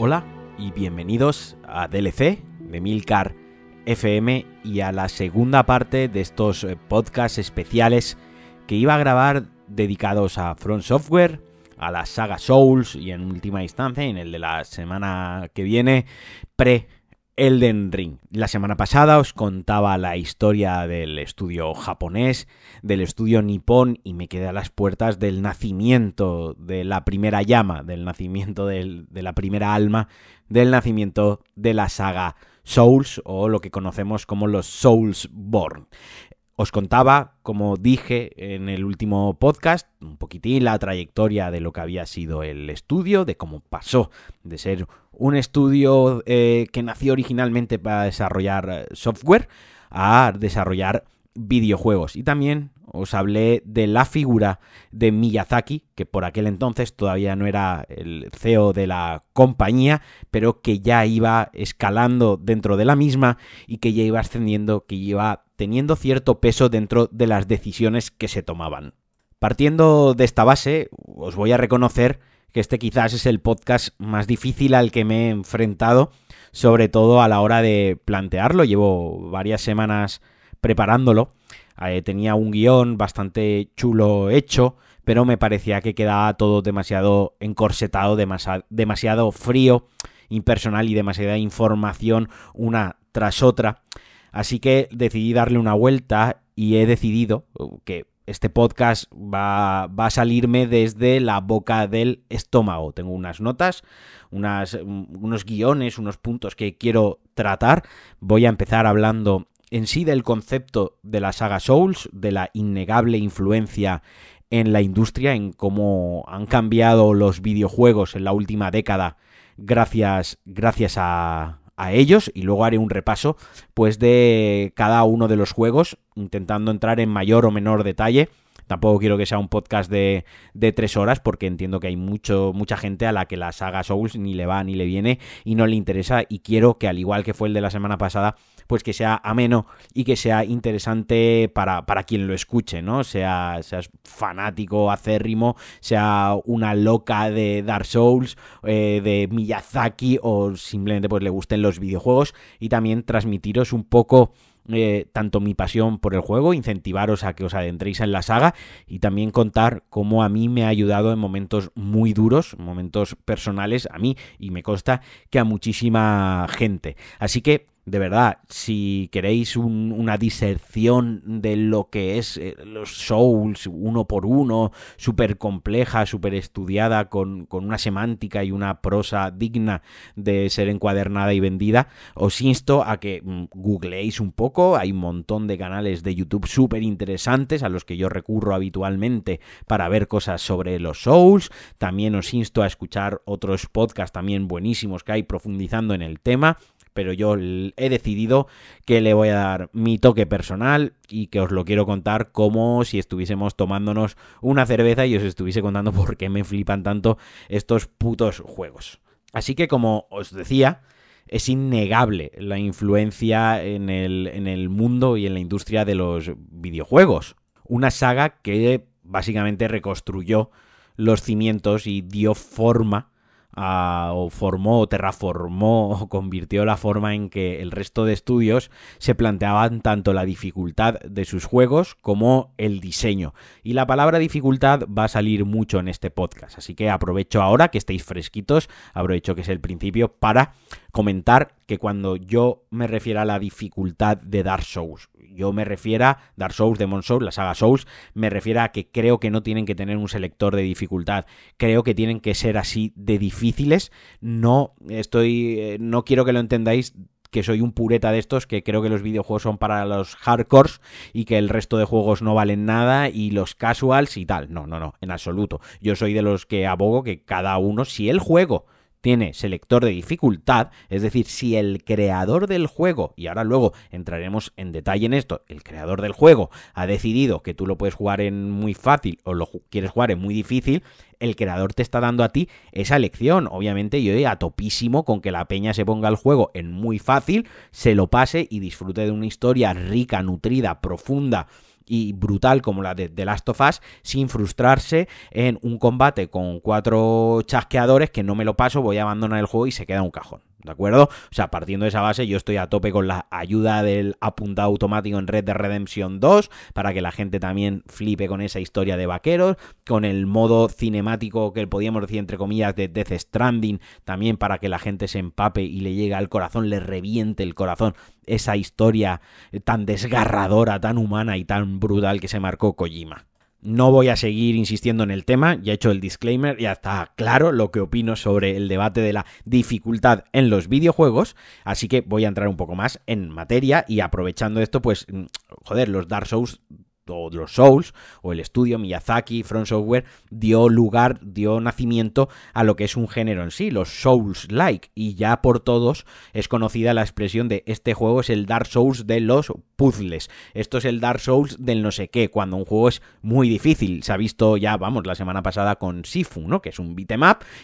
Hola y bienvenidos a DLC de Milcar FM y a la segunda parte de estos eh, podcasts especiales que iba a grabar dedicados a Front Software, a la saga Souls y en última instancia, en el de la semana que viene, pre Elden Ring. La semana pasada os contaba la historia del estudio japonés, del estudio nipón y me quedé a las puertas del nacimiento de la primera llama, del nacimiento de la primera alma, del nacimiento de la saga Souls o lo que conocemos como los Soulsborne. Os contaba, como dije en el último podcast, un poquitín la trayectoria de lo que había sido el estudio, de cómo pasó de ser un estudio eh, que nació originalmente para desarrollar eh, software a desarrollar videojuegos. Y también os hablé de la figura de Miyazaki, que por aquel entonces todavía no era el CEO de la compañía, pero que ya iba escalando dentro de la misma y que ya iba ascendiendo, que iba teniendo cierto peso dentro de las decisiones que se tomaban. Partiendo de esta base, os voy a reconocer que este quizás es el podcast más difícil al que me he enfrentado, sobre todo a la hora de plantearlo. Llevo varias semanas preparándolo. Eh, tenía un guion bastante chulo hecho, pero me parecía que quedaba todo demasiado encorsetado, demasiado, frío, impersonal y demasiada información una tras otra. Así que decidí darle una vuelta y he decidido que este podcast va, va, a salirme desde la boca del estómago. Tengo unas notas, unas, unos guiones, unos puntos que quiero tratar. Voy a empezar hablando en sí del concepto de la saga Souls, de la innegable influencia en la industria, en cómo han cambiado los videojuegos en la última década gracias, gracias a, a ellos. Y luego haré un repaso pues de cada uno de los juegos intentando entrar en mayor o menor detalle. Tampoco quiero que sea un podcast de, de, tres horas porque entiendo que hay mucho, mucha gente a la que la saga Souls ni le va ni le viene y no le interesa. Y quiero que al igual que fue el de la semana pasada, pues que sea ameno y que sea interesante para, para quien lo escuche, ¿no? Sea, seas fanático, acérrimo, sea una loca de Dark Souls, eh, de Miyazaki o simplemente pues le gusten los videojuegos y también transmitiros un poco eh, tanto mi pasión por el juego, incentivaros a que os adentréis en la saga y también contar cómo a mí me ha ayudado en momentos muy duros, momentos personales a mí y me consta que a muchísima gente. Así que de verdad, si queréis un, una diserción de lo que es eh, los Souls uno por uno, súper compleja, súper estudiada, con, con, una semántica y una prosa digna de ser encuadernada y vendida, os insto a que mm, googleéis un poco. Hay un montón de canales de YouTube súper interesantes a los que yo recurro habitualmente para ver cosas sobre los Souls. También os insto a escuchar otros podcasts también buenísimos que hay profundizando en el tema pero yo he decidido que le voy a dar mi toque personal y que os lo quiero contar como si estuviésemos tomándonos una cerveza y os estuviese contando por qué me flipan tanto estos putos juegos. Así que como os decía, es innegable la influencia en el, en el mundo y en la industria de los videojuegos. Una saga que básicamente reconstruyó los cimientos y dio forma O formó, o terraformó, o convirtió la forma en que el resto de estudios se planteaban tanto la dificultad de sus juegos como el diseño. Y la palabra dificultad va a salir mucho en este podcast, así que aprovecho ahora que estéis fresquitos, aprovecho que es el principio para comentar que cuando yo me refiero a la dificultad de Dark Souls, yo me refiero a Dark Souls, Demon Souls, la saga Souls, me refiero a que creo que no tienen que tener un selector de dificultad, creo que tienen que ser así de difíciles, no estoy, eh, no quiero que lo entendáis que soy un pureta de estos, que creo que los videojuegos son para los hardcores y que el resto de juegos no valen nada y los casuals y tal. No, no, no, en absoluto. Yo soy de los que abogo que cada uno, si el juego tiene selector de dificultad, es decir, si el creador del juego, y ahora luego entraremos en detalle en esto, el creador del juego ha decidido que tú lo puedes jugar en muy fácil o lo quieres jugar en muy difícil, el creador te está dando a ti esa elección. Obviamente yo a topísimo con que la peña se ponga el juego en muy fácil, se lo pase y disfrute de una historia rica, nutrida, profunda y brutal como la de The Last of Us sin frustrarse en un combate con cuatro chasqueadores que no me lo paso, voy a abandonar el juego y se queda un cajón. ¿De acuerdo? O sea, partiendo de esa base, yo estoy a tope con la ayuda del apuntado automático en Red de Redemption 2 para que la gente también flipe con esa historia de vaqueros, con el modo cinemático que podíamos decir entre comillas de Death Stranding, también para que la gente se empape y le llegue al corazón, le reviente el corazón esa historia tan desgarradora, tan humana y tan brutal que se marcó Kojima. No voy a seguir insistiendo en el tema, ya he hecho el disclaimer, ya está claro lo que opino sobre el debate de la dificultad en los videojuegos, así que voy a entrar un poco más en materia y aprovechando esto, pues, mm, joder, los Dark Souls o los Souls, o el estudio Miyazaki, Front Software, dio lugar, dio nacimiento a lo que es un género en sí, los Souls-like, y ya por todos es conocida la expresión de este juego es el Dark Souls de los puzzles, esto es el Dark Souls del no sé qué, cuando un juego es muy difícil, se ha visto ya, vamos, la semana pasada con Sifu, ¿no? Que es un beat'em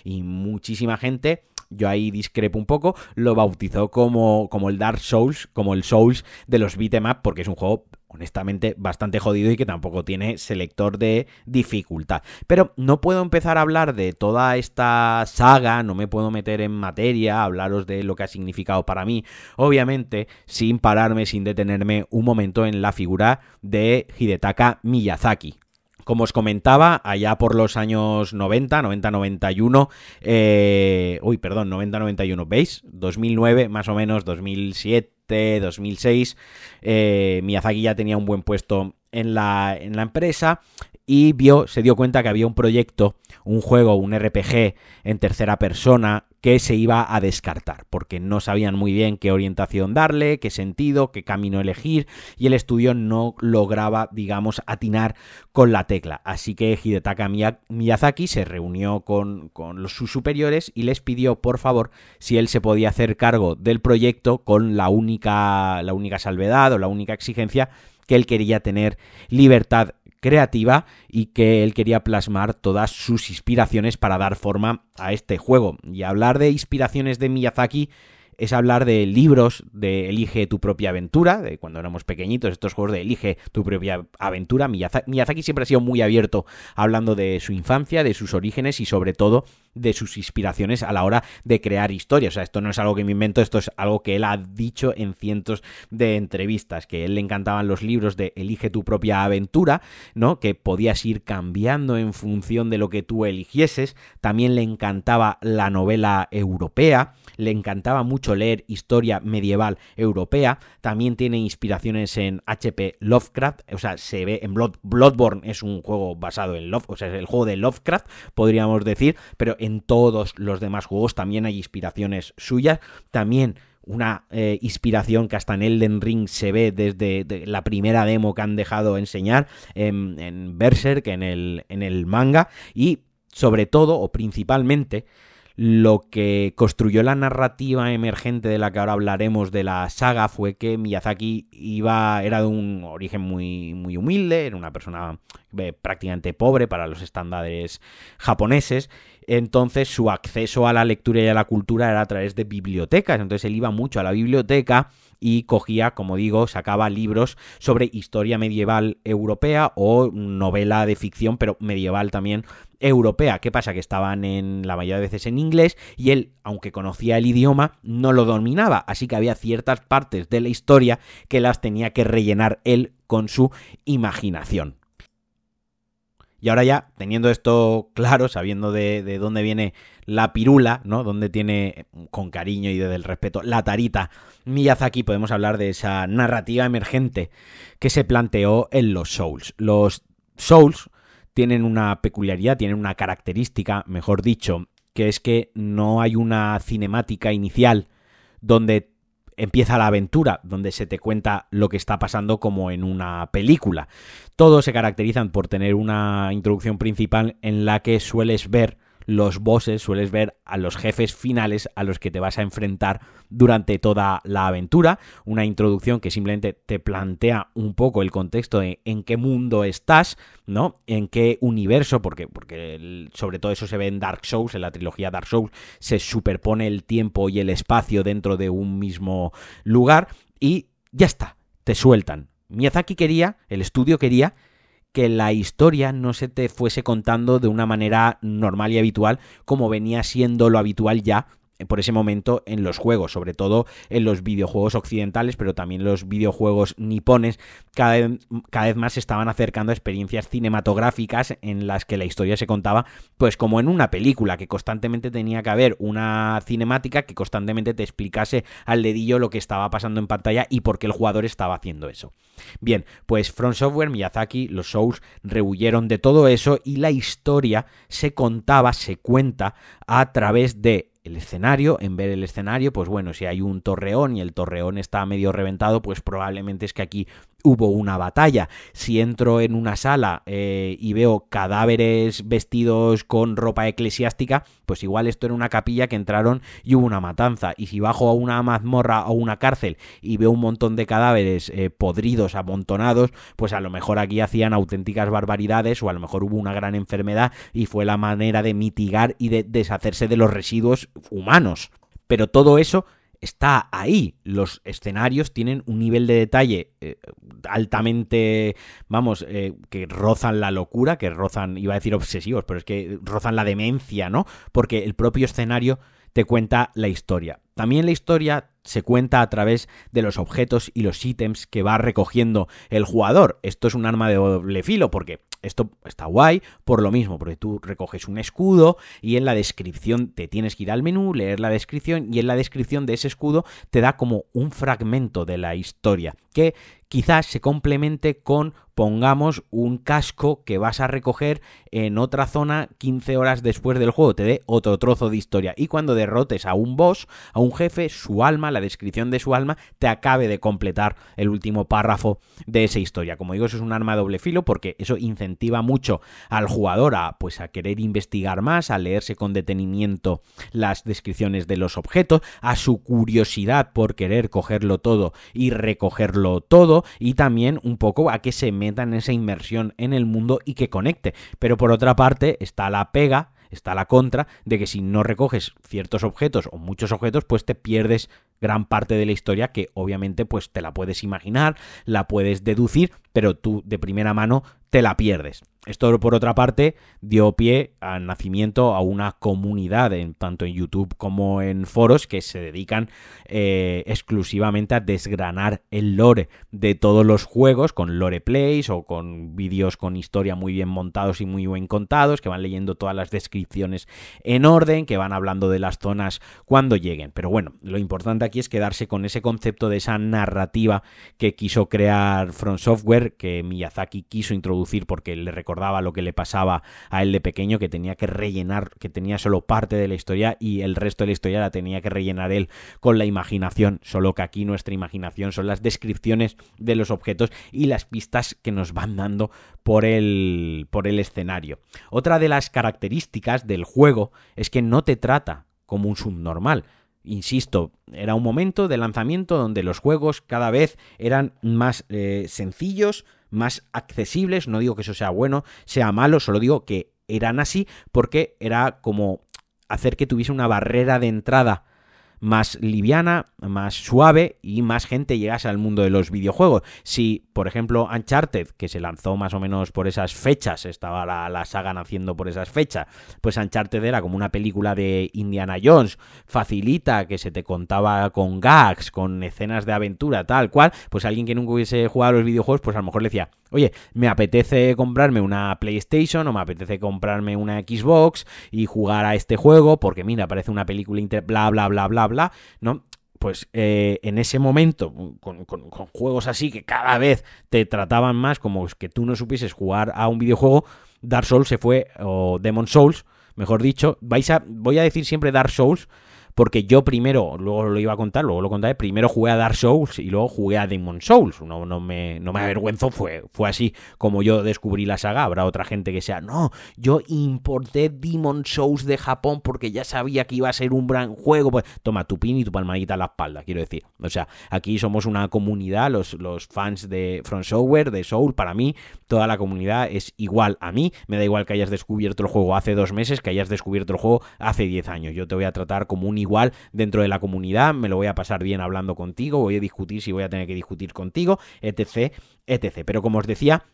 y muchísima gente yo ahí discrepo un poco, lo bautizó como, como el Dark Souls, como el Souls de los beat'em porque es un juego honestamente bastante jodido y que tampoco tiene selector de dificultad. Pero no puedo empezar a hablar de toda esta saga, no me puedo meter en materia, hablaros de lo que ha significado para mí, obviamente sin pararme, sin detenerme un momento en la figura de Hidetaka Miyazaki. Como os comentaba, allá por los años 90, 90-91, eh, uy, perdón, 90-91, ¿veis? 2009, más o menos, 2007, 2006, eh, Miyazaki ya tenía un buen puesto en la, en la empresa y vio, se dio cuenta que había un proyecto, un juego, un RPG en tercera persona que se iba a descartar, porque no sabían muy bien qué orientación darle, qué sentido, qué camino elegir, y el estudio no lograba, digamos, atinar con la tecla. Así que Hidetaka Miyazaki se reunió con, con sus superiores y les pidió, por favor, si él se podía hacer cargo del proyecto con la única, la única salvedad o la única exigencia que él quería tener libertad creativa y que él quería plasmar todas sus inspiraciones para dar forma a este juego. Y hablar de inspiraciones de Miyazaki es hablar de libros de Elige tu propia aventura, de cuando éramos pequeñitos, estos juegos de Elige tu propia aventura. Miyazaki, siempre ha sido muy abierto hablando de su infancia, de sus orígenes y sobre todo de sus inspiraciones a la hora de crear historias. O sea, esto no es algo que me invento, esto es algo que él ha dicho en cientos de entrevistas, que a él le encantaban los libros de Elige tu propia aventura, ¿no? Que podías ir cambiando en función de lo que tú eligieses. También le encantaba la novela europea, le encantaba mucho leer historia medieval europea, también tiene inspiraciones en HP Lovecraft, o sea, se ve en Blood, Bloodborne es un juego basado en Love, o sea, es el juego de Lovecraft, podríamos decir, pero en todos los demás juegos también hay inspiraciones suyas, también una eh, inspiración que hasta en Elden Ring se ve desde la primera demo que han dejado enseñar en, Berserk, en el, en el manga, y sobre todo o principalmente lo que construyó la narrativa emergente de la que ahora hablaremos de la saga fue que Miyazaki iba, era de un origen muy, muy humilde, era una persona eh, prácticamente pobre para los estándares japoneses. Entonces su acceso a la lectura y a la cultura era a través de bibliotecas. Entonces él iba mucho a la biblioteca y cogía, como digo, sacaba libros sobre historia medieval europea o novela de ficción, pero medieval también europea. ¿Qué pasa? Que estaban en la mayoría de veces en inglés y él, aunque conocía el idioma, no lo dominaba. Así que había ciertas partes de la historia que las tenía que rellenar él con su imaginación. Y ahora ya, teniendo esto claro, sabiendo de, dónde viene la pirula, ¿no? Dónde tiene, con cariño y desde el respeto, la tarita Miyazaki, podemos hablar de esa narrativa emergente que se planteó en los Souls. Los Souls tienen una peculiaridad, tienen una característica, mejor dicho, que es que no hay una cinemática inicial donde empieza la aventura, donde se te cuenta lo que está pasando como en una película. Todos se caracterizan por tener una introducción principal en la que sueles ver los bosses, sueles ver a los jefes finales a los que te vas a enfrentar durante toda la aventura. Una introducción que simplemente te plantea un poco el contexto de en qué mundo estás, ¿no? En qué universo, porque, porque sobre todo eso se ve en Dark Souls, en la trilogía Dark Souls, se superpone el tiempo y el espacio dentro de un mismo lugar y ya está, te sueltan. Miyazaki quería, el estudio quería que la historia no se te fuese contando de una manera normal y habitual como venía siendo lo habitual ya por ese momento en los juegos, sobre todo en los videojuegos occidentales, pero también los videojuegos nipones, cada vez, cada vez más se estaban acercando a experiencias cinematográficas en las que la historia se contaba, pues como en una película, que constantemente tenía que haber una cinemática que constantemente te explicase al dedillo lo que estaba pasando en pantalla y por qué el jugador estaba haciendo eso. Bien, pues From Software, Miyazaki, los shows rehuyeron de todo eso y la historia se contaba, se cuenta a través de el escenario, en ver el escenario, pues bueno, si hay un torreón y el torreón está medio reventado, pues probablemente es que aquí hubo una batalla. Si entro en una sala eh, y veo cadáveres vestidos con ropa eclesiástica, pues igual esto era una capilla que entraron y hubo una matanza. Y si bajo a una mazmorra o una cárcel y veo un montón de cadáveres eh, podridos, amontonados, pues a lo mejor aquí hacían auténticas barbaridades o a lo mejor hubo una gran enfermedad y fue la manera de mitigar y de deshacerse de los residuos humanos. Pero todo eso está ahí. Los escenarios tienen un nivel de detalle eh, altamente, vamos, eh, que rozan la locura, que rozan, iba a decir obsesivos, pero es que rozan la demencia, ¿no? Porque el propio escenario te cuenta la historia. También la historia se cuenta a través de los objetos y los ítems que va recogiendo el jugador. Esto es un arma de doble filo porque esto está guay por lo mismo, porque tú recoges un escudo y en la descripción te tienes que ir al menú, leer la descripción y en la descripción de ese escudo te da como un fragmento de la historia que quizás se complemente con pongamos un casco que vas a recoger en otra zona 15 horas después del juego, te dé otro trozo de historia y cuando derrotes a un boss, a un jefe, su alma, la descripción de su alma te acabe de completar el último párrafo de esa historia. Como digo, eso es un arma de doble filo porque eso incentiva mucho al jugador a pues a querer investigar más, a leerse con detenimiento las descripciones de los objetos, a su curiosidad por querer cogerlo todo y recogerlo todo y también un poco a que se meta en esa inmersión en el mundo y que conecte. Pero por otra parte está la pega está la contra de que si no recoges ciertos objetos o muchos objetos, pues te pierdes gran parte de la historia que obviamente pues te la puedes imaginar, la puedes deducir, pero tú de primera mano te la pierdes. Esto, por otra parte, dio pie al nacimiento a una comunidad, tanto en YouTube como en foros, que se dedican eh, exclusivamente a desgranar el lore de todos los juegos, con lore plays o con vídeos con historia muy bien montados y muy bien contados, que van leyendo todas las descripciones en orden, que van hablando de las zonas cuando lleguen. Pero bueno, lo importante aquí es quedarse con ese concepto de esa narrativa que quiso crear From Software, que Miyazaki quiso introducir porque le recordaba lo que le pasaba a él de pequeño, que tenía que rellenar, que tenía solo parte de la historia y el resto de la historia la tenía que rellenar él con la imaginación, solo que aquí nuestra imaginación son las descripciones de los objetos y las pistas que nos van dando por el, por el escenario. Otra de las características del juego es que no te trata como un subnormal. Insisto, era un momento de lanzamiento donde los juegos cada vez eran más eh, sencillos, más accesibles. No digo que eso sea bueno, sea malo, solo digo que eran así porque era como hacer que tuviese una barrera de entrada más liviana, más suave y más gente llegase al mundo de los videojuegos. Si, por ejemplo, Uncharted, que se lanzó más o menos por esas fechas, estaba la, la saga naciendo por esas fechas, pues Uncharted era como una película de Indiana Jones, facilita, que se te contaba con gags, con escenas de aventura, tal cual, pues alguien que nunca hubiese jugado a los videojuegos, pues a lo mejor le decía, oye, me apetece comprarme una PlayStation o me apetece comprarme una Xbox y jugar a este juego porque mira, parece una película inter bla bla bla bla bla, ¿no? Pues eh, en ese momento, con, juegos así que cada vez te trataban más como que tú no supieses jugar a un videojuego, Dark Souls se fue, o Demon Souls, mejor dicho, vais a, voy a decir siempre Dark Souls, porque yo primero, luego lo iba a contar, luego lo contaré, primero jugué a Dark Souls y luego jugué a Demon Souls. No, no, me, no me avergüenzo, fue, fue así como yo descubrí la saga. Habrá otra gente que sea, no, yo importé Demon Souls de Japón porque ya sabía que iba a ser un gran juego. Pues toma tu pin y tu palmadita a la espalda, quiero decir. O sea, aquí somos una comunidad, los, los fans de From Software, de Soul, para mí, toda la comunidad es igual a mí. Me da igual que hayas descubierto el juego hace dos meses, que hayas descubierto el juego hace diez años. Yo te voy a tratar como un igual dentro de la comunidad, me lo voy a pasar bien hablando contigo, voy a discutir si voy a tener que discutir contigo, etc, etc. Pero como os decía,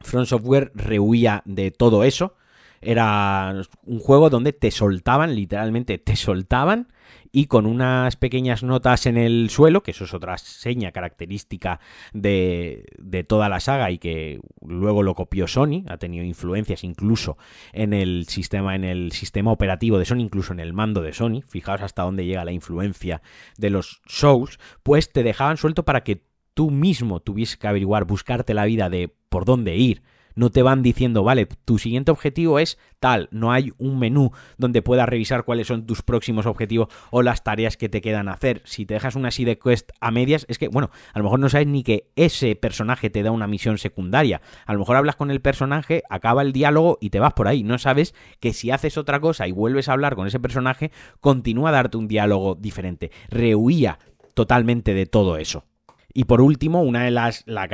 Front Software rehuía de todo eso. Era un juego donde te soltaban, literalmente te soltaban, y con unas pequeñas notas en el suelo, que eso es otra seña característica de, de, toda la saga y que luego lo copió Sony, ha tenido influencias incluso en el sistema, en el sistema operativo de Sony, incluso en el mando de Sony, fijaos hasta dónde llega la influencia de los Souls, pues te dejaban suelto para que tú mismo tuvieses que averiguar, buscarte la vida de por dónde ir, no te van diciendo, vale, tu siguiente objetivo es tal, no hay un menú donde puedas revisar cuáles son tus próximos objetivos o las tareas que te quedan hacer. Si te dejas una side quest a medias, es que, bueno, a lo mejor no sabes ni que ese personaje te da una misión secundaria. A lo mejor hablas con el personaje, acaba el diálogo y te vas por ahí. No sabes que si haces otra cosa y vuelves a hablar con ese personaje, continúa a darte un diálogo diferente. Rehuía totalmente de todo eso. Y por último, una de las la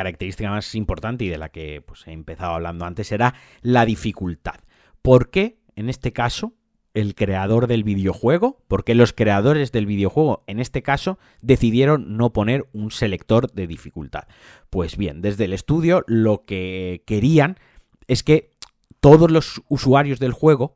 más importante y de la que pues, he empezado hablando antes era la dificultad. ¿Por qué, en este caso, el creador del videojuego? ¿Por qué los creadores del videojuego, en este caso, decidieron no poner un selector de dificultad? Pues bien, desde el estudio lo que querían es que todos los usuarios del juego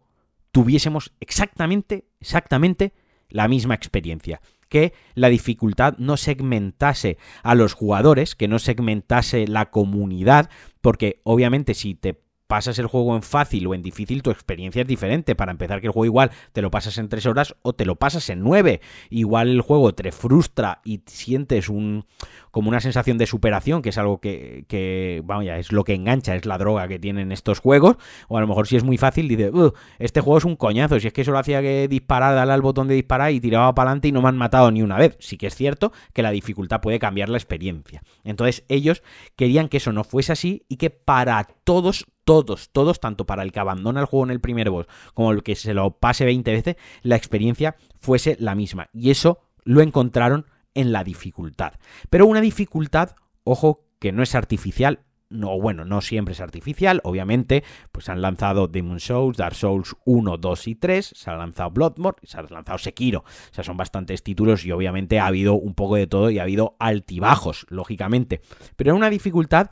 tuviésemos exactamente, exactamente la misma experiencia que la dificultad no segmentase a los jugadores, que no segmentase la comunidad, porque obviamente si te pasas el juego en fácil o en difícil, tu experiencia es diferente. Para empezar, que el juego igual te lo pasas en 3 horas o te lo pasas en 9. Igual el juego te frustra y sientes un como una sensación de superación, que es algo que, que vamos, es lo que engancha, es la droga que tienen estos juegos. O a lo mejor si es muy fácil, dices, este juego es un coñazo. Si es que solo hacía que disparar, darle al botón de disparar y tiraba para adelante y no me han matado ni una vez. Sí que es cierto que la dificultad puede cambiar la experiencia. Entonces ellos querían que eso no fuese así y que para todos todos, todos, tanto para el que abandona el juego en el primer boss como el que se lo pase 20 veces, la experiencia fuese la misma. Y eso lo encontraron en la dificultad. Pero una dificultad, ojo, que no es artificial, no, bueno, no siempre es artificial, obviamente, pues han lanzado Demon Souls, Dark Souls 1, 2 y 3, se ha lanzado Bloodborne, se ha lanzado Sekiro, o sea, son bastantes títulos y obviamente ha habido un poco de todo y ha habido altibajos, lógicamente, pero era una dificultad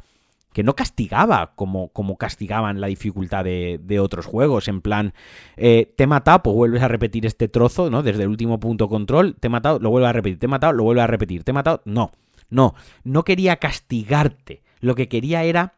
que no castigaba como, como castigaban la dificultad de, otros juegos. En plan, eh, te he matado, pues vuelves a repetir este trozo, ¿no? Desde el último punto control, te he matado, lo vuelvo a repetir, te he matado, lo vuelvo a repetir, te he matado. No, no, no quería castigarte. Lo que quería era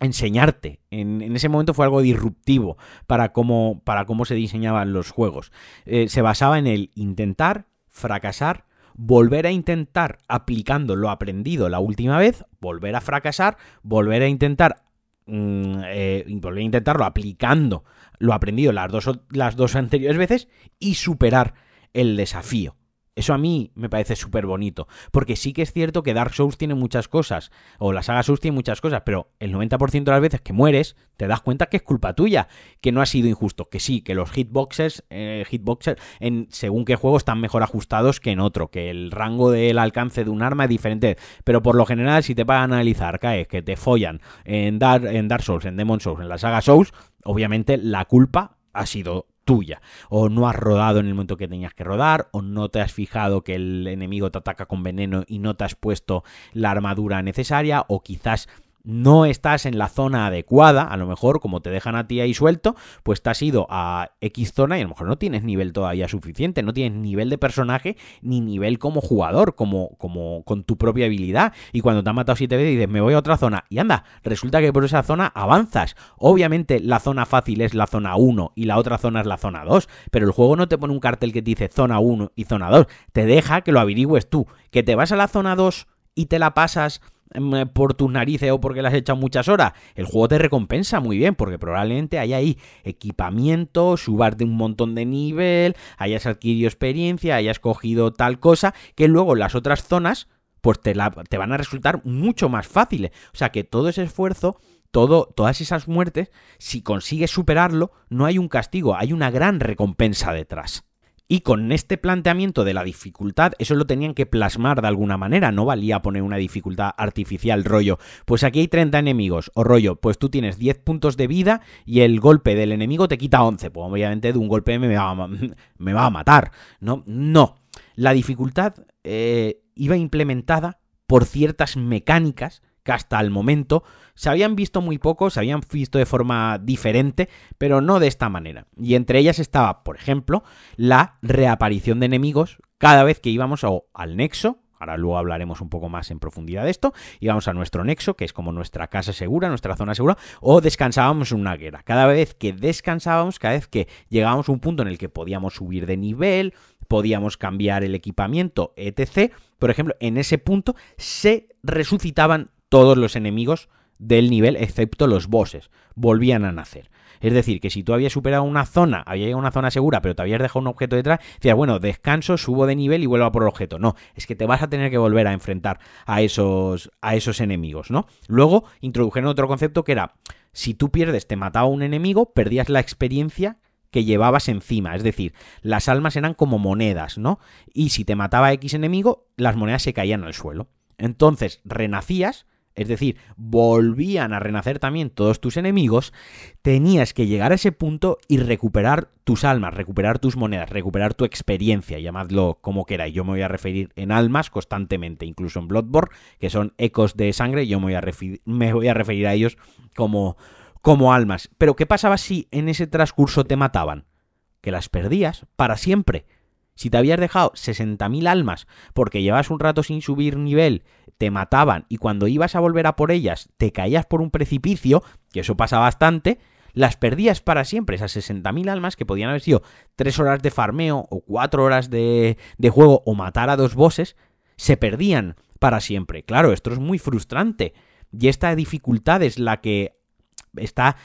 enseñarte. En, ese momento fue algo disruptivo para cómo, para cómo se diseñaban los juegos. Eh, se basaba en el intentar, fracasar, volver a intentar aplicando lo aprendido la última vez, volver a fracasar, volver a intentar mm, eh, volver a intentarlo aplicando lo aprendido las dos, las dos anteriores veces y superar el desafío. Eso a mí me parece súper bonito. Porque sí que es cierto que Dark Souls tiene muchas cosas. O la saga Souls tiene muchas cosas. Pero el 90% de las veces que mueres, te das cuenta que es culpa tuya. Que no ha sido injusto. Que sí, que los hitboxers, eh, hitboxers en según qué juego están mejor ajustados que en otro. Que el rango del alcance de un arma es diferente. Pero por lo general, si te van a analizar, caes que te follan en Dark, en Dark Souls, en Demon Souls, en la saga Souls, obviamente la culpa ha sido tuya. O no has rodado en el momento que tenías que rodar, o no te has fijado que el enemigo te ataca con veneno y no te has puesto la armadura necesaria, o quizás no estás en la zona adecuada, a lo mejor como te dejan a ti ahí suelto, pues te has ido a X zona y a lo mejor no tienes nivel todavía suficiente, no tienes nivel de personaje ni nivel como jugador, como, como con tu propia habilidad. Y cuando te han matado siete veces dices, me voy a otra zona y anda, resulta que por esa zona avanzas. Obviamente la zona fácil es la zona 1 y la otra zona es la zona 2, pero el juego no te pone un cartel que te dice zona 1 y zona 2, te deja que lo averigües tú, que te vas a la zona 2 y te la pasas por tus narices o porque le has echado muchas horas, el juego te recompensa muy bien, porque probablemente hay ahí equipamiento, subas de un montón de nivel, hayas adquirido experiencia, hayas cogido tal cosa, que luego las otras zonas, pues te, te van a resultar mucho más fáciles. O sea que todo ese esfuerzo todo, todas esas muertes, si consigues superarlo, no hay un castigo, hay una gran recompensa detrás. Y con este planteamiento de la dificultad, eso lo tenían que plasmar de alguna manera, no valía poner una dificultad artificial, rollo. Pues aquí hay 30 enemigos, o rollo, pues tú tienes 10 puntos de vida y el golpe del enemigo te quita 11. Pues obviamente de un golpe me va a, me va a matar, ¿no? No. La dificultad eh, iba implementada por ciertas mecánicas que hasta el momento se habían visto muy poco, se habían visto de forma diferente, pero no de esta manera. Y entre ellas estaba, por ejemplo, la reaparición de enemigos cada vez que íbamos al nexo, ahora luego hablaremos un poco más en profundidad de esto, íbamos a nuestro nexo, que es como nuestra casa segura, nuestra zona segura, o descansábamos en una guerra. Cada vez que descansábamos, cada vez que llegábamos a un punto en el que podíamos subir de nivel, podíamos cambiar el equipamiento, etc., por ejemplo, en ese punto se resucitaban todos los enemigos del nivel, excepto los bosses, volvían a nacer. Es decir, que si tú habías superado una zona, había llegado a una zona segura, pero te habías dejado un objeto detrás, decías, bueno, descanso, subo de nivel y vuelvo a por el objeto. No, es que te vas a tener que volver a enfrentar a esos, a esos enemigos, ¿no? Luego introdujeron otro concepto que era, si tú pierdes, te mataba un enemigo, perdías la experiencia que llevabas encima, es decir, las almas eran como monedas, ¿no? Y si te mataba X enemigo, las monedas se caían al suelo. Entonces, renacías, es decir, volvían a renacer también todos tus enemigos, tenías que llegar a ese punto y recuperar tus almas, recuperar tus monedas, recuperar tu experiencia, llamadlo como queráis. Yo me voy a referir en almas constantemente, incluso en Bloodborne, que son ecos de sangre, yo me voy a, referir, me voy a referir a ellos como, como almas. Pero ¿qué pasaba si en ese transcurso te mataban? Que las perdías para siempre. Si te habías dejado 60.000 almas porque llevas un rato sin subir nivel, te mataban y cuando ibas a volver a por ellas te caías por un precipicio, que eso pasa bastante, las perdías para siempre, esas 60.000 almas que podían haber sido 3 horas de farmeo o 4 horas de, de juego o matar a dos bosses, se perdían para siempre. Claro, esto es muy frustrante y esta dificultad es la que está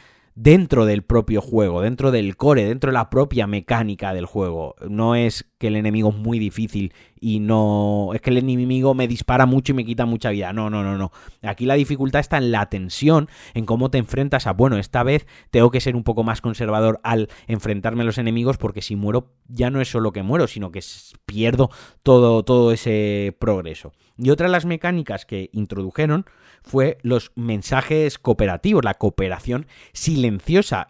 dentro del propio juego, dentro del core, dentro de la propia mecánica del juego. No es que el enemigo es muy difícil y no es que el enemigo me dispara mucho y me quita mucha vida. No, no, no, no. Aquí la dificultad está en la tensión, en cómo te enfrentas a, bueno, esta vez tengo que ser un poco más conservador al enfrentarme a los enemigos porque si muero ya no es solo que muero, sino que pierdo todo todo ese progreso. Y otra de las mecánicas que introdujeron fue los mensajes cooperativos, la cooperación silenciosa,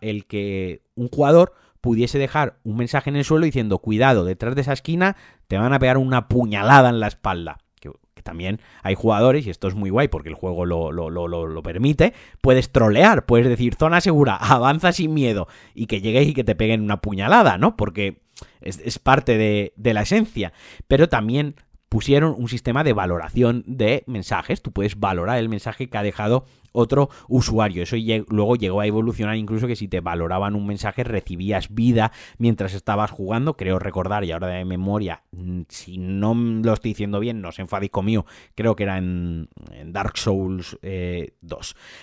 el que un jugador pudiese dejar un mensaje en el suelo diciendo, cuidado, detrás de esa esquina te van a pegar una puñalada en la espalda. Que, también hay jugadores, y esto es muy guay porque el juego lo, lo, lo, lo, permite, puedes trolear, puedes decir zona segura, avanza sin miedo y que llegues y que te peguen una puñalada, ¿no? Porque es, es parte de, de la esencia. Pero también pusieron un sistema de valoración de mensajes. Tú puedes valorar el mensaje que ha dejado otro usuario. Eso luego llegó a evolucionar incluso que si te valoraban un mensaje recibías vida mientras estabas jugando. Creo recordar, y ahora de memoria, mm, si no lo estoy diciendo bien, no os enfadéis conmigo, creo que era en, Dark Souls 2. Eh,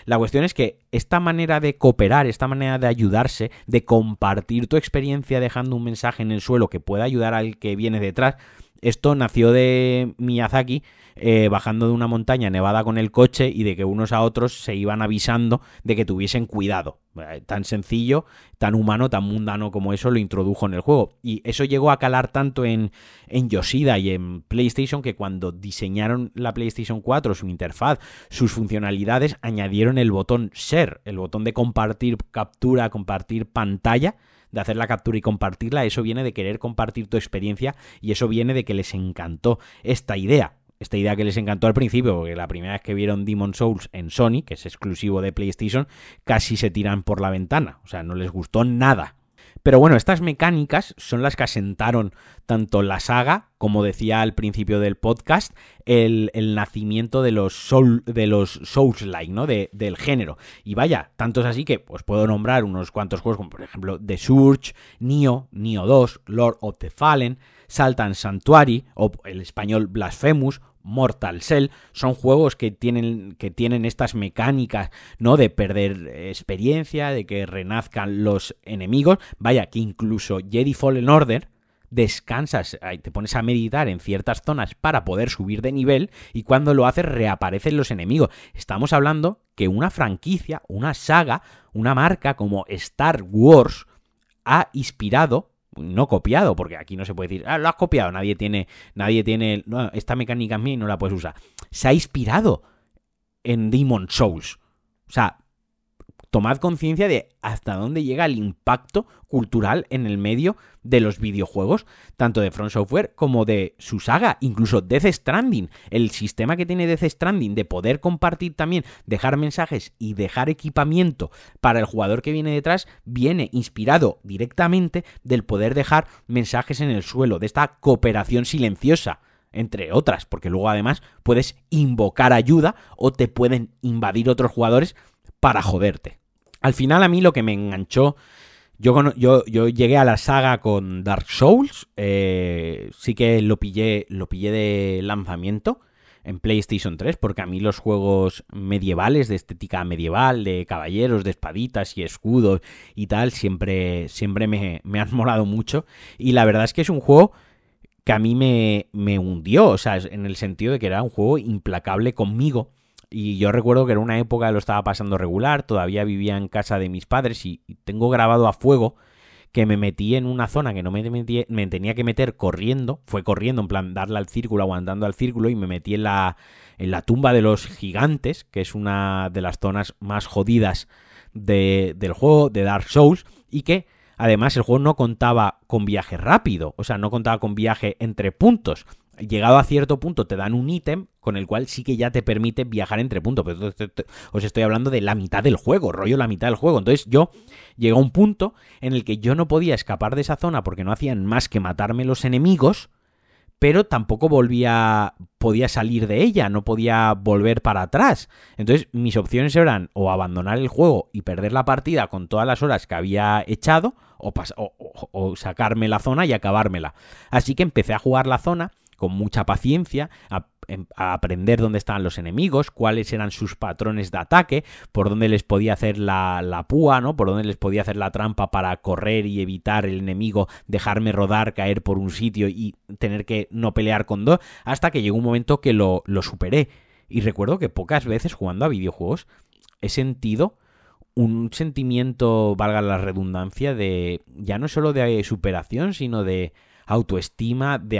La cuestión es que esta manera de cooperar, esta manera de ayudarse, de compartir tu experiencia dejando un mensaje en el suelo que pueda ayudar al que viene detrás, esto nació de Miyazaki eh, bajando de una montaña nevada con el coche y de que unos a otros se iban avisando de que tuviesen cuidado. Eh, tan sencillo, tan humano, tan mundano como eso lo introdujo en el juego. Y eso llegó a calar tanto en, en Yoshida y en PlayStation que cuando diseñaron la PlayStation 4, su interfaz, sus funcionalidades, añadieron el botón Share, el botón de compartir captura, compartir pantalla de hacer la captura y compartirla, eso viene de querer compartir tu experiencia y eso viene de que les encantó esta idea. Esta idea que les encantó al principio, porque la primera vez que vieron Demon Souls en Sony, que es exclusivo de PlayStation, casi se tiran por la ventana. O sea, no les gustó nada. Pero bueno, estas mecánicas son las que asentaron tanto la saga, como decía al principio del podcast, el, nacimiento de los, soul, de los Souls-like, ¿no? De, del género. Y vaya, tantos así que pues puedo nombrar unos cuantos juegos, como por ejemplo The Surge, Nio, Nio 2, Lord of the Fallen, Saltan Sanctuary, o el español Blasphemous, Mortal Cell, son juegos que tienen, que tienen estas mecánicas, ¿no? De perder experiencia, de que renazcan los enemigos. Vaya, que incluso Jedi Fallen Order, descansas, te pones a meditar en ciertas zonas para poder subir de nivel y cuando lo haces reaparecen los enemigos. Estamos hablando que una franquicia, una saga, una marca como Star Wars ha inspirado no copiado, porque aquí no se puede decir, ah, lo has copiado, nadie tiene, nadie tiene, esta mecánica es mía y no la puedes usar. Se ha inspirado en Demon Souls. O sea, tomad conciencia de hasta dónde llega el impacto cultural en el medio de los videojuegos, tanto de Front Software como de su saga, incluso Death Stranding. El sistema que tiene Death Stranding de poder compartir también, dejar mensajes y dejar equipamiento para el jugador que viene detrás, viene inspirado directamente del poder dejar mensajes en el suelo, de esta cooperación silenciosa entre otras, porque luego además puedes invocar ayuda o te pueden invadir otros jugadores para joderte. Al final a mí lo que me enganchó, yo, llegué a la saga con Dark Souls, eh, sí que lo pillé, lo pillé de lanzamiento en PlayStation 3, porque a mí los juegos medievales, de estética medieval, de caballeros, de espaditas y escudos y tal, siempre, siempre me, me han molado mucho. Y la verdad es que es un juego que a mí me, me hundió, o sea, en el sentido de que era un juego implacable conmigo y yo recuerdo que era una época lo estaba pasando regular, todavía vivía en casa de mis padres y, tengo grabado a fuego que me metí en una zona que no me, me tenía que meter corriendo, fue corriendo, en plan darle al círculo, aguantando al círculo, y me metí en la, en la tumba de los gigantes, que es una de las zonas más jodidas de, del juego, de Dark Souls, y que además el juego no contaba con viaje rápido, o sea, no contaba con viaje entre puntos, llegado a cierto punto te dan un ítem con el cual sí que ya te permite viajar entre puntos. Pero os estoy hablando de la mitad del juego, rollo la mitad del juego. Entonces yo llegué a un punto en el que yo no podía escapar de esa zona porque no hacían más que matarme los enemigos, pero tampoco volvía, podía salir de ella, no podía volver para atrás. Entonces mis opciones eran o abandonar el juego y perder la partida con todas las horas que había echado, o, o, o sacarme la zona y acabármela. Así que empecé a jugar la zona con mucha paciencia, em, a, aprender dónde estaban los enemigos, cuáles eran sus patrones de ataque, por dónde les podía hacer la, la, púa, ¿no? Por dónde les podía hacer la trampa para correr y evitar el enemigo, dejarme rodar, caer por un sitio y tener que no pelear con dos, hasta que llegó un momento que lo, lo superé. Y recuerdo que pocas veces jugando a videojuegos he sentido un sentimiento, valga la redundancia, de ya no solo de superación, sino de autoestima, de,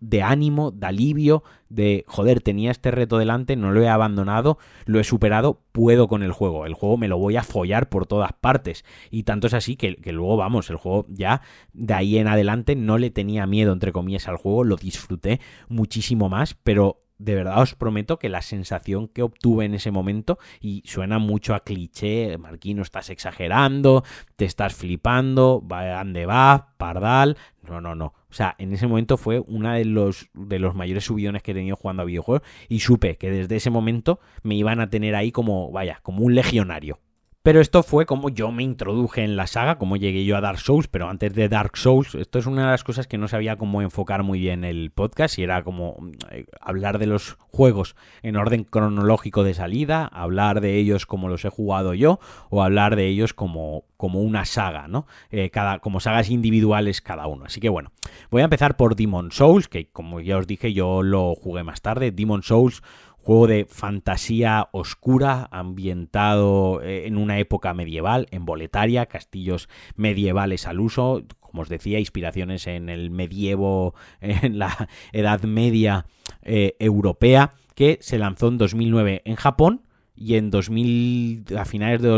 de ánimo, de alivio, de joder, tenía este reto delante, no lo he abandonado, lo he superado, puedo con el juego. El juego me lo voy a follar por todas partes. Y tanto es así que, que luego, vamos, el juego ya de ahí en adelante no le tenía miedo, entre comillas, al juego, lo disfruté muchísimo más, pero de verdad os prometo que la sensación que obtuve en ese momento, y suena mucho a cliché, Marquino, estás exagerando, te estás flipando, va de va, pardal, no, no, no. O sea, en ese momento fue uno de los, de los mayores subidones que he tenido jugando a videojuegos y supe que desde ese momento me iban a tener ahí como, vaya, como un legionario. Pero esto fue como yo me introduje en la saga, como llegué yo a Dark Souls, pero antes de Dark Souls, esto es una de las cosas que no sabía cómo enfocar muy bien el podcast, y era como eh, hablar de los juegos en orden cronológico de salida, hablar de ellos como los he jugado yo, o hablar de ellos como, como una saga, ¿no? Eh, cada, como sagas individuales cada uno. Así que bueno, voy a empezar por Demon Souls, que como ya os dije, yo lo jugué más tarde. Demon Souls Juego de fantasía oscura, ambientado eh, en una época medieval, en boletaria, castillos medievales al uso, como os decía, inspiraciones en el medievo, en la Edad Media eh, europea, que se lanzó en 2009 en Japón y en 2000, a finales de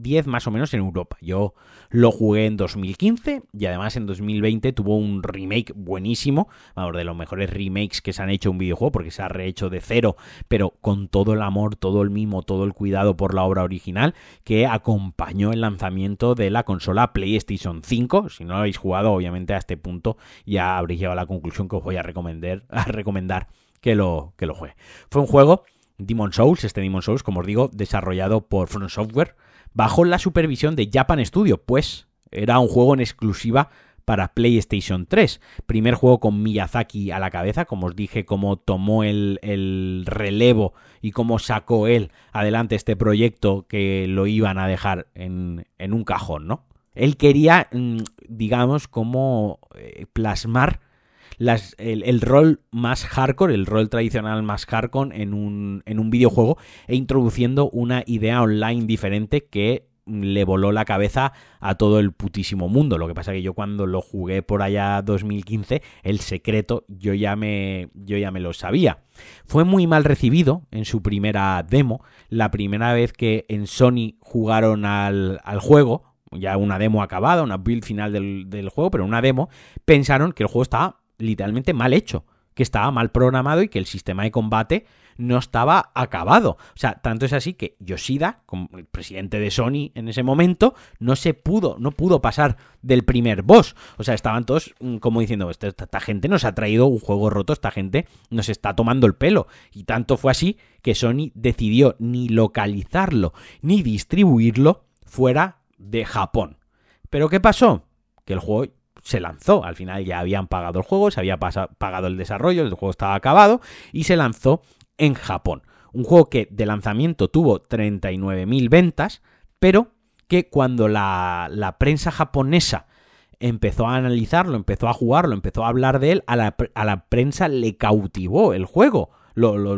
2010 más o menos en Europa. Yo lo jugué en 2015 y además en 2020 tuvo un remake buenísimo, vamos, de los mejores remakes que se han hecho un videojuego porque se ha rehecho de cero, pero con todo el amor, todo el mimo, todo el cuidado por la obra original que acompañó el lanzamiento de la consola PlayStation 5. Si no lo habéis jugado, obviamente a este punto ya habréis llegado a la conclusión que os voy a recomendar, a recomendar que lo, que lo juegue. Fue un juego Demon Souls, este Demon Souls, como os digo, desarrollado por From Software, bajo la supervisión de Japan Studio, pues era un juego en exclusiva para PlayStation 3. Primer juego con Miyazaki a la cabeza, como os dije, cómo tomó el, el relevo y cómo sacó él adelante este proyecto que lo iban a dejar en, en un cajón, ¿no? Él quería, mm, digamos, como eh, el, rol más hardcore, el rol tradicional más hardcore en un, en un videojuego e introduciendo una idea online diferente que le voló la cabeza a todo el putísimo mundo. Lo que pasa que yo cuando lo jugué por allá 2015, el secreto yo ya me yo ya me lo sabía. Fue muy mal recibido en su primera demo, la primera vez que en Sony jugaron al, al juego, ya una demo acabada, una build final del, del juego, pero una demo, pensaron que el juego estaba literalmente mal hecho, que estaba mal programado y que el sistema de combate no estaba acabado. O sea, tanto es así que Yoshida, como el presidente de Sony en ese momento, no se pudo, no pudo pasar del primer boss. O sea, estaban todos mm, como diciendo, esta, esta gente nos ha traído un juego roto, esta gente nos está tomando el pelo. Y tanto fue así que Sony decidió ni localizarlo ni distribuirlo fuera de Japón. Pero ¿qué pasó? Que el juego se lanzó. Al final ya habían pagado el juego, se había pagado el desarrollo, el juego estaba acabado y se lanzó en Japón. Un juego que de lanzamiento tuvo 39.000 ventas, pero que cuando la, la, prensa japonesa empezó a analizarlo, empezó a jugarlo, empezó a hablar de él, a la, a la prensa le cautivó el juego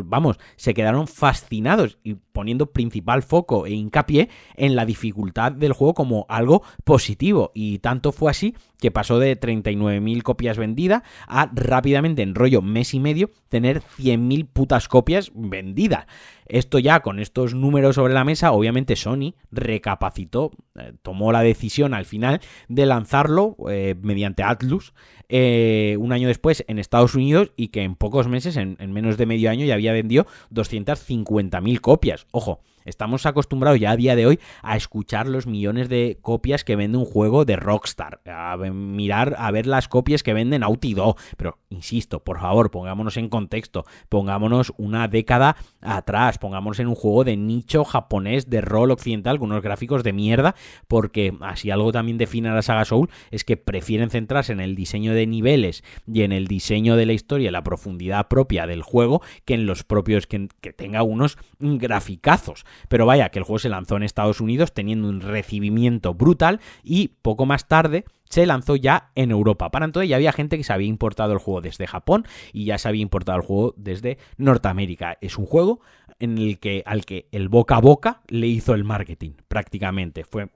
vamos, se quedaron fascinados y poniendo principal foco e hincapié en la dificultad del juego como algo positivo. Y tanto fue así que pasó de 39.000 copias vendidas a rápidamente en rollo mes y medio tener 100.000 putas copias vendidas. Esto ya con estos números sobre la mesa, obviamente Sony recapacitó, eh, tomó la decisión al final de lanzarlo eh, mediante Atlus eh, un año después en Estados Unidos y que en pocos meses, en, en menos de medio año, ya había vendido 250.000 copias. Ojo, Estamos acostumbrados ya a día de hoy a escuchar los millones de copias que vende un juego de Rockstar, a mirar, a ver las copias que venden Naughty Dog. Pero, insisto, por favor, pongámonos en contexto, pongámonos una década atrás, pongámonos en un juego de nicho japonés de rol occidental con unos gráficos de mierda, porque así algo también define a la saga Soul es que prefieren centrarse en el diseño de niveles y en el diseño de la historia, la profundidad propia del juego, que en los propios que, que tenga unos graficazos. Pero vaya, que el juego se lanzó en Estados Unidos teniendo un recibimiento brutal y poco más tarde se lanzó ya en Europa. Para entonces ya había gente que se había importado el juego desde Japón y ya se había importado el juego desde Norteamérica. Es un juego en el que al que el boca a boca le hizo el marketing prácticamente. Fue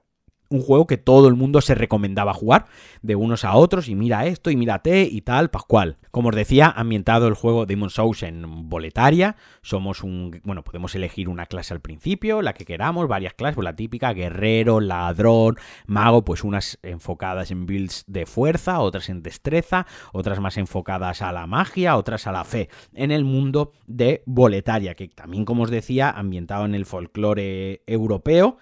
un juego que todo el mundo se recomendaba jugar de unos a otros y mira esto y mírate y tal, pascual. Como os decía, ambientado el juego Demon Souls en boletaria, somos un, bueno, podemos elegir una clase al principio, la que queramos, varias clases, pues la típica guerrero, ladrón, mago, pues unas enfocadas en builds de fuerza, otras en destreza, otras más enfocadas a la magia, otras a la fe, en el mundo de boletaria, que también como os decía, ambientado en el folclore europeo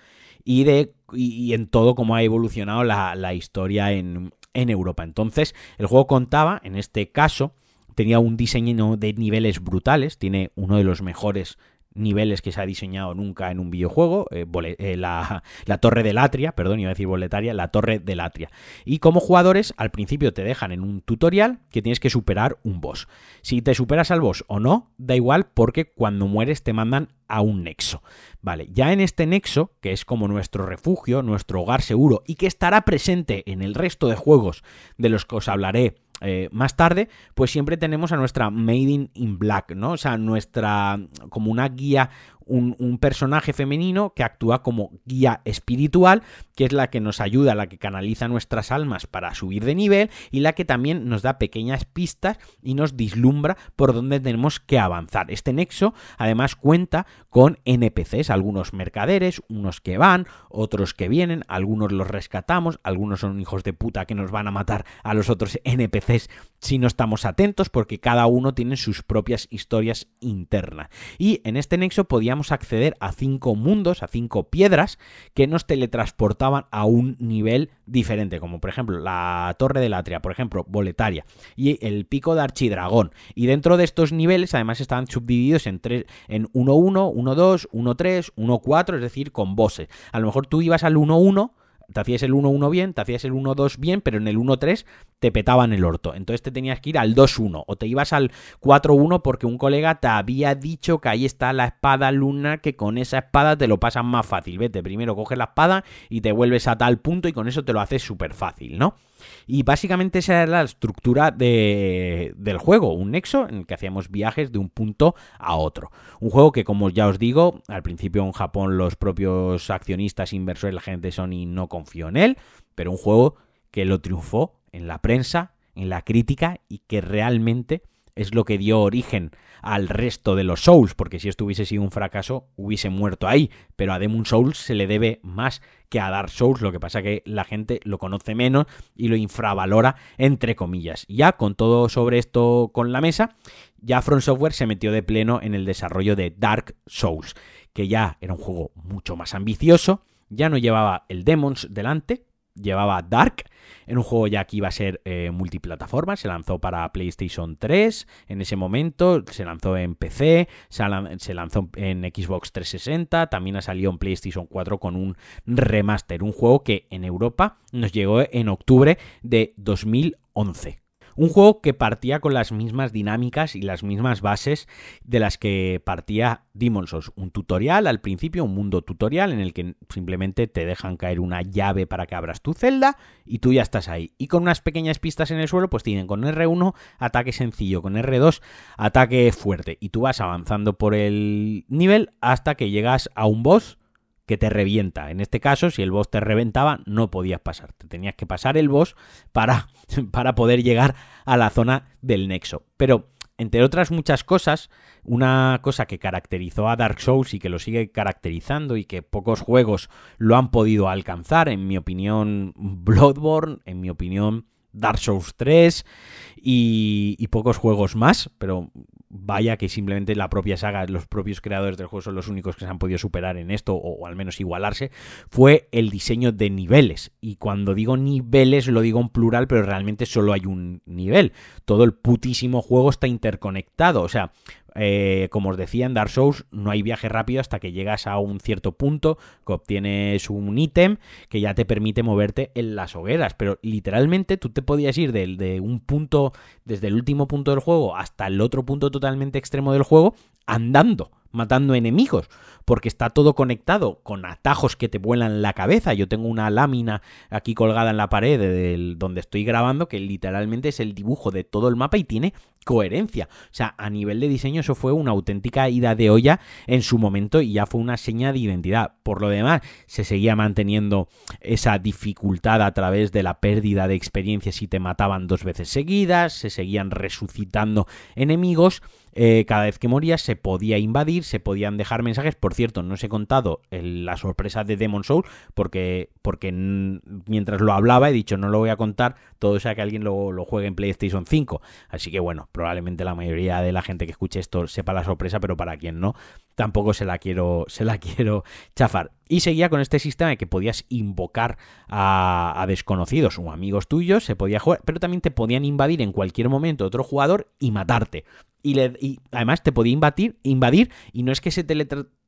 y, de, y, en todo cómo ha evolucionado la, historia en, en Europa. Entonces, el juego contaba, en este caso, tenía un diseño de niveles brutales, tiene uno de los mejores niveles que se ha diseñado nunca en un videojuego, eh, eh, la, torre de Latria, perdón, iba a decir boletaria, la torre de Latria. Y como jugadores, al principio te dejan en un tutorial que tienes que superar un boss. Si te superas al boss o no, da igual porque cuando mueres te mandan a un nexo. Vale, ya en este nexo, que es como nuestro refugio, nuestro hogar seguro y que estará presente en el resto de juegos de los que os hablaré eh, más tarde, pues siempre tenemos a nuestra Made in Black, ¿no? O sea, nuestra, como una guía, un, personaje femenino que actúa como guía espiritual, que es la que nos ayuda, la que canaliza nuestras almas para subir de nivel y la que también nos da pequeñas pistas y nos dislumbra por dónde tenemos que avanzar. Este nexo además cuenta con NPCs, algunos mercaderes, unos que van, otros que vienen, algunos los rescatamos, algunos son hijos de puta que nos van a matar a los otros NPCs si no estamos atentos porque cada uno tiene sus propias historias internas. Y en este nexo podíamos acceder a cinco mundos, a cinco piedras que nos teletransportaban a un nivel diferente, como por ejemplo la Torre de Latria, por ejemplo, Boletaria, y el Pico de Archidragón. Y dentro de estos niveles, además, están subdivididos en 1-1, 1-2, 1-3, 1-4, es decir, con bosses. A lo mejor tú ibas al 1-1 te hacías el 1-1 bien, te hacías el 1-2 bien, pero en el 1-3 te petaban el orto. Entonces te tenías que ir al 2-1 o te ibas al 4-1 porque un colega te había dicho que ahí está la espada luna, que con esa espada te lo pasas más fácil. Vete, primero coges la espada y te vuelves a tal punto y con eso te lo haces súper fácil, ¿no? Y básicamente esa era la estructura de, del juego, un nexo en el que hacíamos viajes de un punto a otro. Un juego que, como ya os digo, al principio en Japón los propios accionistas, inversores, la gente de Sony no confió en él, pero un juego que lo triunfó en la prensa, en la crítica y que realmente es lo que dio origen al resto de los Souls, porque si esto hubiese sido un fracaso, hubiese muerto ahí, pero a Demon Souls se le debe más que a Dark Souls, lo que pasa que la gente lo conoce menos y lo infravalora entre comillas. Ya con todo sobre esto con la mesa, ya From Software se metió de pleno en el desarrollo de Dark Souls, que ya era un juego mucho más ambicioso, ya no llevaba el Demons delante, llevaba Dark, en un juego ya que iba a ser eh, multiplataforma, se lanzó para PlayStation 3 en ese momento, se lanzó en PC, se, lanzó en Xbox 360, también ha salido en PlayStation 4 con un remaster, un juego que en Europa nos llegó en octubre de 2011. Un juego que partía con las mismas dinámicas y las mismas bases de las que partía Demon's Souls. Un tutorial al principio, un mundo tutorial en el que simplemente te dejan caer una llave para que abras tu celda y tú ya estás ahí. Y con unas pequeñas pistas en el suelo, pues tienen con R1 ataque sencillo, con R2 ataque fuerte. Y tú vas avanzando por el nivel hasta que llegas a un boss que te revienta. En este caso, si el boss te reventaba, no podías pasar. Te tenías que pasar el boss para, para poder llegar a la zona del nexo. Pero, entre otras muchas cosas, una cosa que caracterizó a Dark Souls y que lo sigue caracterizando y que pocos juegos lo han podido alcanzar, en mi opinión, Bloodborne, en mi opinión, Dark Souls 3 y, y, pocos juegos más, pero vaya que simplemente la propia saga, los propios creadores del juego son los únicos que se han podido superar en esto, o, al menos igualarse, fue el diseño de niveles. Y cuando digo niveles lo digo en plural, pero realmente solo hay un nivel. Todo el putísimo juego está interconectado. O sea, eh, como os decía, en Dark Souls no hay viaje rápido hasta que llegas a un cierto punto, que obtienes un ítem que ya te permite moverte en las hogueras. Pero literalmente tú te podías ir de, de un punto, desde el último punto del juego hasta el otro punto totalmente extremo del juego, andando matando enemigos, porque está todo conectado con atajos que te vuelan la cabeza. Yo tengo una lámina aquí colgada en la pared del, donde estoy grabando que literalmente es el dibujo de todo el mapa y tiene coherencia. O sea, a nivel de diseño eso fue una auténtica ida de olla en su momento y ya fue una seña de identidad. Por lo demás, se seguía manteniendo esa dificultad a través de la pérdida de experiencia si te mataban dos veces seguidas, se seguían resucitando enemigos eh, cada vez que morías se podía invadir, se podían dejar mensajes. Por cierto, no os he contado la sorpresa de Demon Soul porque, porque mientras lo hablaba he dicho no lo voy a contar, todo sea que alguien lo, lo juegue en PlayStation 5. Así que bueno, probablemente la mayoría de la gente que escuche esto sepa la sorpresa, pero para quien no, tampoco se la quiero, se la quiero chafar. Y seguía con este sistema de que podías invocar a, desconocidos o amigos tuyos, se podía jugar, pero también te podían invadir en cualquier momento otro jugador y matarte y, además te podía invadir, invadir y no es que se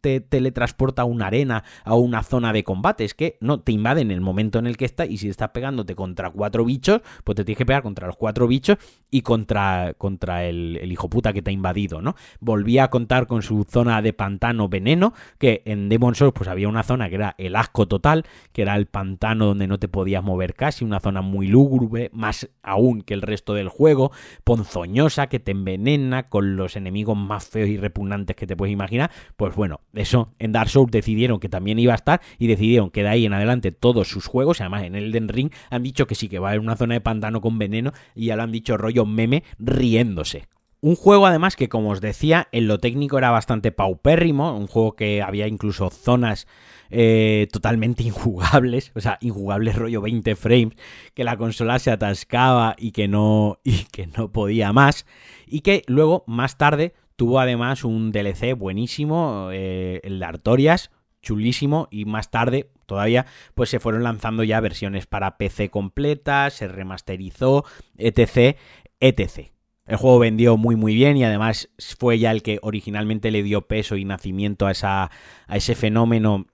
te teletransporta a una arena, a una zona de combate, es que no, te invade en el momento en el que está y si estás pegándote contra cuatro bichos, pues te tienes que pegar contra los cuatro bichos y contra, contra el, el hijo puta que te ha invadido, ¿no? Volvía a contar con su zona de pantano veneno, que en Demon Souls pues había una zona que era el asco total, que era el pantano donde no te podías mover casi, una zona muy lúgubre, más aún que el resto del juego, ponzoñosa, que te envenena, con los enemigos más feos y repugnantes que te puedes imaginar, pues bueno, eso en Dark Souls decidieron que también iba a estar y decidieron que de ahí en adelante todos sus juegos, además en Elden Ring han dicho que sí, que va a haber una zona de pantano con veneno y ya lo han dicho rollo meme riéndose. Un juego además que como os decía en lo técnico era bastante paupérrimo, un juego que había incluso zonas eh, totalmente injugables, o sea, injugables rollo 20 frames, que la consola se atascaba y que no, y que no podía más, y que luego más tarde tuvo además un DLC buenísimo, eh, el de Artorias, chulísimo, y más tarde todavía pues se fueron lanzando ya versiones para PC completas, se remasterizó, etc, etc. El juego vendió muy muy bien y además fue ya el que originalmente le dio peso y nacimiento a, esa, a ese fenómeno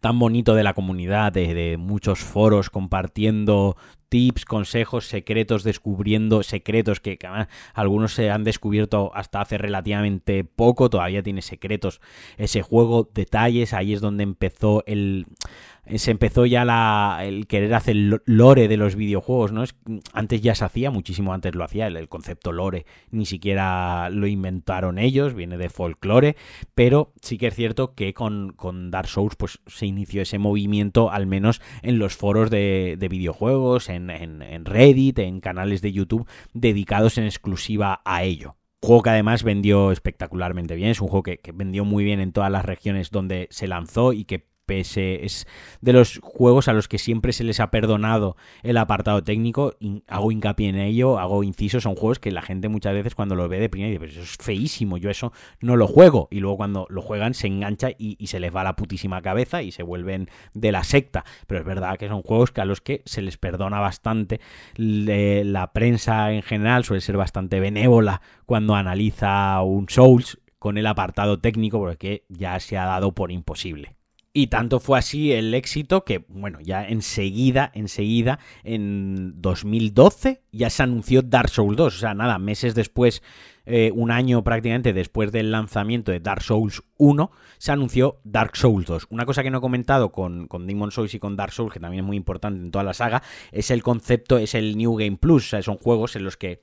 tan bonito de la comunidad, de, muchos foros compartiendo tips, consejos, secretos, descubriendo secretos que, algunos se han descubierto hasta hace relativamente poco, todavía tiene secretos ese juego, detalles, ahí es donde empezó el se empezó ya la, el querer hacer lore de los videojuegos, ¿no? Es, antes ya se hacía, muchísimo antes lo hacía, el, concepto lore ni siquiera lo inventaron ellos, viene de folclore, pero sí que es cierto que con, con Dark Souls pues se inició ese movimiento, al menos en los foros de, videojuegos, en, en Reddit, en canales de YouTube dedicados en exclusiva a ello juego que además vendió espectacularmente bien, es un juego que, vendió muy bien en todas las regiones donde se lanzó y que es de los juegos a los que siempre se les ha perdonado el apartado técnico. hago hincapié en ello, hago inciso. Son juegos que la gente muchas veces cuando lo ve de primera dice, pero eso es feísimo, yo eso no lo juego. Y luego cuando lo juegan se engancha y, se les va la putísima cabeza y se vuelven de la secta. Pero es verdad que son juegos que a los que se les perdona bastante. la prensa en general suele ser bastante benévola cuando analiza un Souls con el apartado técnico porque ya se ha dado por imposible. Y tanto fue así el éxito que, bueno, ya enseguida, enseguida, en 2012 ya se anunció Dark Souls 2. O sea, nada, meses después, eh, un año prácticamente después del lanzamiento de Dark Souls 1, se anunció Dark Souls 2. Una cosa que no he comentado con, con Demon Souls y con Dark Souls, que también es muy importante en toda la saga, es el concepto, es el New Game Plus. O sea, son juegos en los que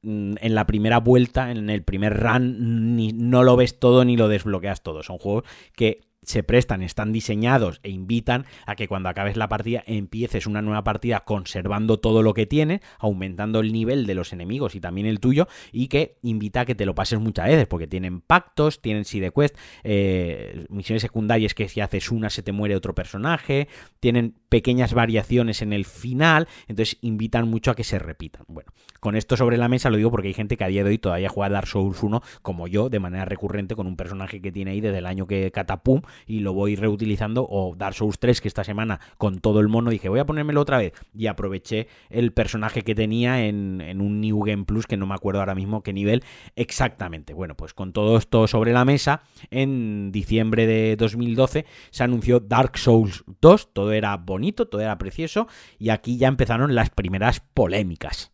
mm, en la primera vuelta, en el primer run, ni, no lo ves todo ni lo desbloqueas todo. Son juegos que se prestan, están diseñados e invitan a que cuando acabes la partida empieces una nueva partida conservando todo lo que tienes, aumentando el nivel de los enemigos y también el tuyo, y que invita a que te lo pases muchas veces, porque tienen pactos, tienen side quest, eh, misiones secundarias que si haces una se te muere otro personaje, tienen pequeñas variaciones en el final, entonces invitan mucho a que se repitan. Bueno, con esto sobre la mesa lo digo porque hay gente que a día de hoy todavía juega Dark Souls 1 como yo, de manera recurrente, con un personaje que tiene ahí desde el año que catapum y lo voy reutilizando, o Dark Souls 3, que esta semana con todo el mono dije, voy a ponérmelo otra vez, y aproveché el personaje que tenía en, un New Game Plus, que no me acuerdo ahora mismo qué nivel exactamente. Bueno, pues con todo esto sobre la mesa, en diciembre de 2012 se anunció Dark Souls 2, todo era bonito, todo era precioso, y aquí ya empezaron las primeras polémicas.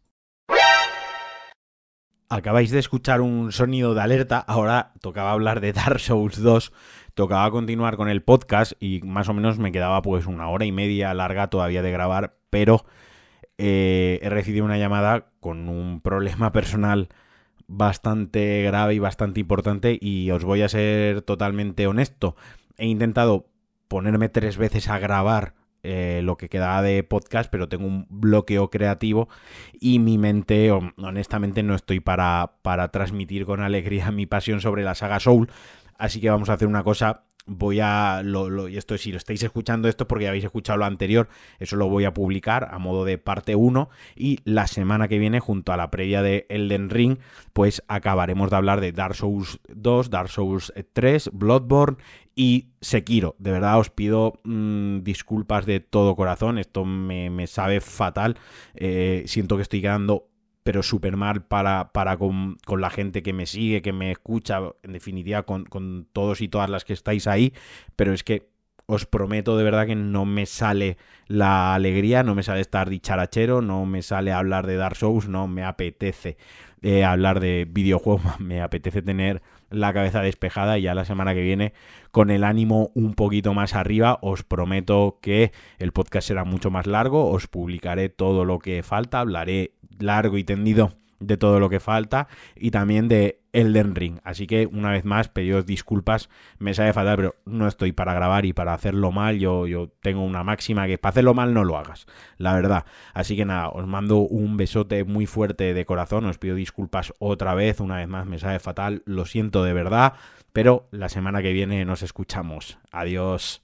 Acabáis de escuchar un sonido de alerta, ahora tocaba hablar de Dark Souls 2, tocaba continuar con el podcast y más o menos me quedaba pues una hora y media larga todavía de grabar, pero eh, he recibido una llamada con un problema personal bastante grave y bastante importante y os voy a ser totalmente honesto. He intentado ponerme tres veces a grabar eh, lo que quedaba de podcast, pero tengo un bloqueo creativo y mi mente, honestamente, no estoy para, para transmitir con alegría mi pasión sobre la saga Soul. Así que vamos a hacer una cosa voy a lo, y esto si lo estáis escuchando esto porque ya habéis escuchado lo anterior eso lo voy a publicar a modo de parte 1 y la semana que viene junto a la previa de Elden Ring pues acabaremos de hablar de Dark Souls 2 Dark Souls 3 Bloodborne y Sekiro. De verdad os pido mm, disculpas de todo corazón. Esto me, sabe fatal. Eh, siento que estoy quedando pero súper mal para, para con, la gente que me sigue, que me escucha, en definitiva con, con todos y todas las que estáis ahí. Pero es que os prometo de verdad que no me sale la alegría, no me sale estar dicharachero, no me sale hablar de Dark Souls, no me apetece eh, hablar de videojuegos, me apetece tener la cabeza despejada y ya la semana que viene con el ánimo un poquito más arriba os prometo que el podcast será mucho más largo, os publicaré todo lo que falta, hablaré largo y tendido de todo lo que falta y también de Elden Ring. Así que una vez más pedidos disculpas, me sabe fatal, pero no estoy para grabar y para hacerlo mal. Yo, yo tengo una máxima que para hacerlo mal no lo hagas, la verdad. Así que nada, os mando un besote muy fuerte de corazón, os pido disculpas otra vez, una vez más me sabe fatal, lo siento de verdad, pero la semana que viene nos escuchamos. Adiós.